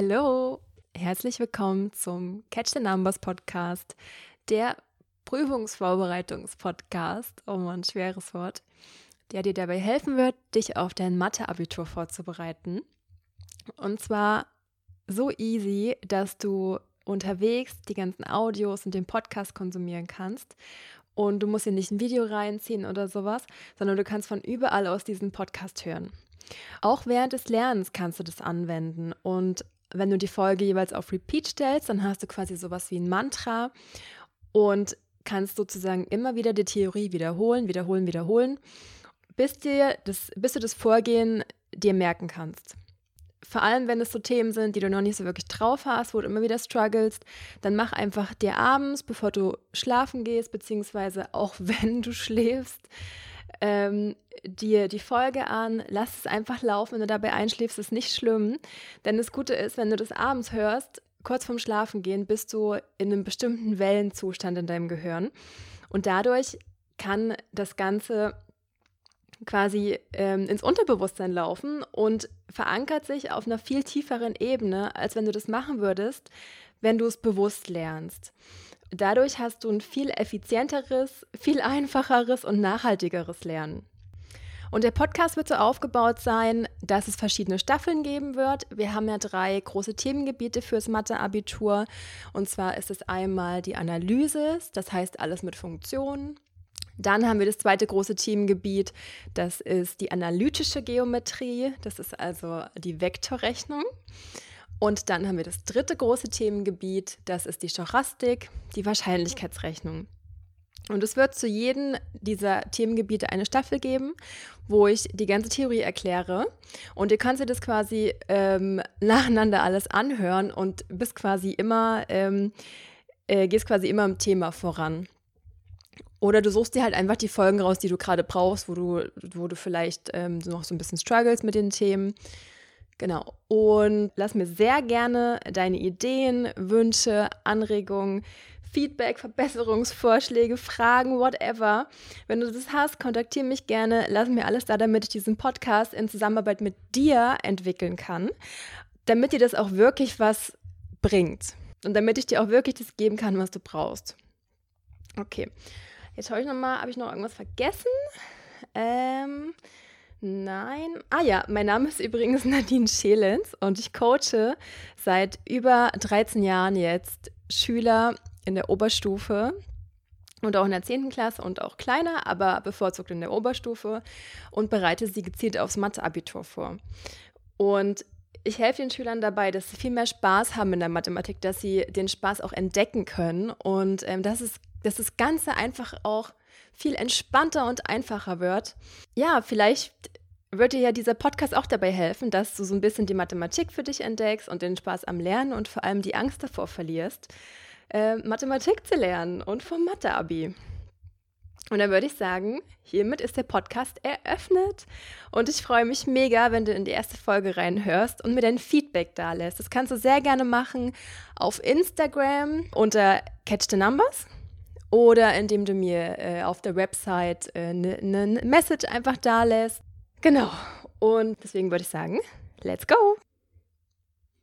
Hallo, herzlich willkommen zum Catch the Numbers Podcast, der Prüfungsvorbereitungspodcast, oh man, schweres Wort, der dir dabei helfen wird, dich auf dein Mathe-Abitur vorzubereiten. Und zwar so easy, dass du unterwegs die ganzen Audios und den Podcast konsumieren kannst. Und du musst dir nicht ein Video reinziehen oder sowas, sondern du kannst von überall aus diesen Podcast hören. Auch während des Lernens kannst du das anwenden. Und wenn du die Folge jeweils auf Repeat stellst, dann hast du quasi sowas wie ein Mantra und kannst sozusagen immer wieder die Theorie wiederholen, wiederholen, wiederholen, bis, dir das, bis du das Vorgehen dir merken kannst. Vor allem, wenn es so Themen sind, die du noch nicht so wirklich drauf hast, wo du immer wieder strugglest, dann mach einfach dir abends, bevor du schlafen gehst, beziehungsweise auch wenn du schläfst, ähm, dir die Folge an, lass es einfach laufen. Wenn du dabei einschläfst, ist nicht schlimm. Denn das Gute ist, wenn du das abends hörst, kurz vorm Schlafengehen, bist du in einem bestimmten Wellenzustand in deinem Gehirn. Und dadurch kann das Ganze quasi ähm, ins Unterbewusstsein laufen und verankert sich auf einer viel tieferen Ebene, als wenn du das machen würdest, wenn du es bewusst lernst. Dadurch hast du ein viel effizienteres, viel einfacheres und nachhaltigeres Lernen. Und der Podcast wird so aufgebaut sein, dass es verschiedene Staffeln geben wird. Wir haben ja drei große Themengebiete fürs Mathe-Abitur. Und zwar ist es einmal die Analyse, das heißt alles mit Funktionen. Dann haben wir das zweite große Themengebiet, das ist die analytische Geometrie, das ist also die Vektorrechnung. Und dann haben wir das dritte große Themengebiet, das ist die Stochastik, die Wahrscheinlichkeitsrechnung. Und es wird zu jedem dieser Themengebiete eine Staffel geben, wo ich die ganze Theorie erkläre. Und ihr könnt ihr das quasi ähm, nacheinander alles anhören und bist quasi immer, ähm, äh, gehst quasi immer im Thema voran. Oder du suchst dir halt einfach die Folgen raus, die du gerade brauchst, wo du, wo du vielleicht ähm, noch so ein bisschen struggles mit den Themen. Genau. Und lass mir sehr gerne deine Ideen, Wünsche, Anregungen, Feedback, Verbesserungsvorschläge, Fragen, whatever. Wenn du das hast, kontaktiere mich gerne. Lass mir alles da, damit ich diesen Podcast in Zusammenarbeit mit dir entwickeln kann, damit dir das auch wirklich was bringt und damit ich dir auch wirklich das geben kann, was du brauchst. Okay. Jetzt schaue ich nochmal, habe ich noch irgendwas vergessen? Ähm, Nein. Ah ja, mein Name ist übrigens Nadine Schelens und ich coache seit über 13 Jahren jetzt Schüler in der Oberstufe und auch in der 10. Klasse und auch kleiner, aber bevorzugt in der Oberstufe und bereite sie gezielt aufs Mathe-Abitur vor. Und ich helfe den Schülern dabei, dass sie viel mehr Spaß haben in der Mathematik, dass sie den Spaß auch entdecken können und ähm, dass, es, dass das Ganze einfach auch viel entspannter und einfacher wird. Ja, vielleicht wird dir ja dieser Podcast auch dabei helfen, dass du so ein bisschen die Mathematik für dich entdeckst und den Spaß am Lernen und vor allem die Angst davor verlierst, äh, Mathematik zu lernen und vom Mathe-Abi. Und dann würde ich sagen, hiermit ist der Podcast eröffnet. Und ich freue mich mega, wenn du in die erste Folge reinhörst und mir dein Feedback da lässt. Das kannst du sehr gerne machen auf Instagram unter Catch the Numbers oder indem du mir äh, auf der Website eine äh, ne, ne Message einfach da lässt. Genau. Und deswegen würde ich sagen, let's go!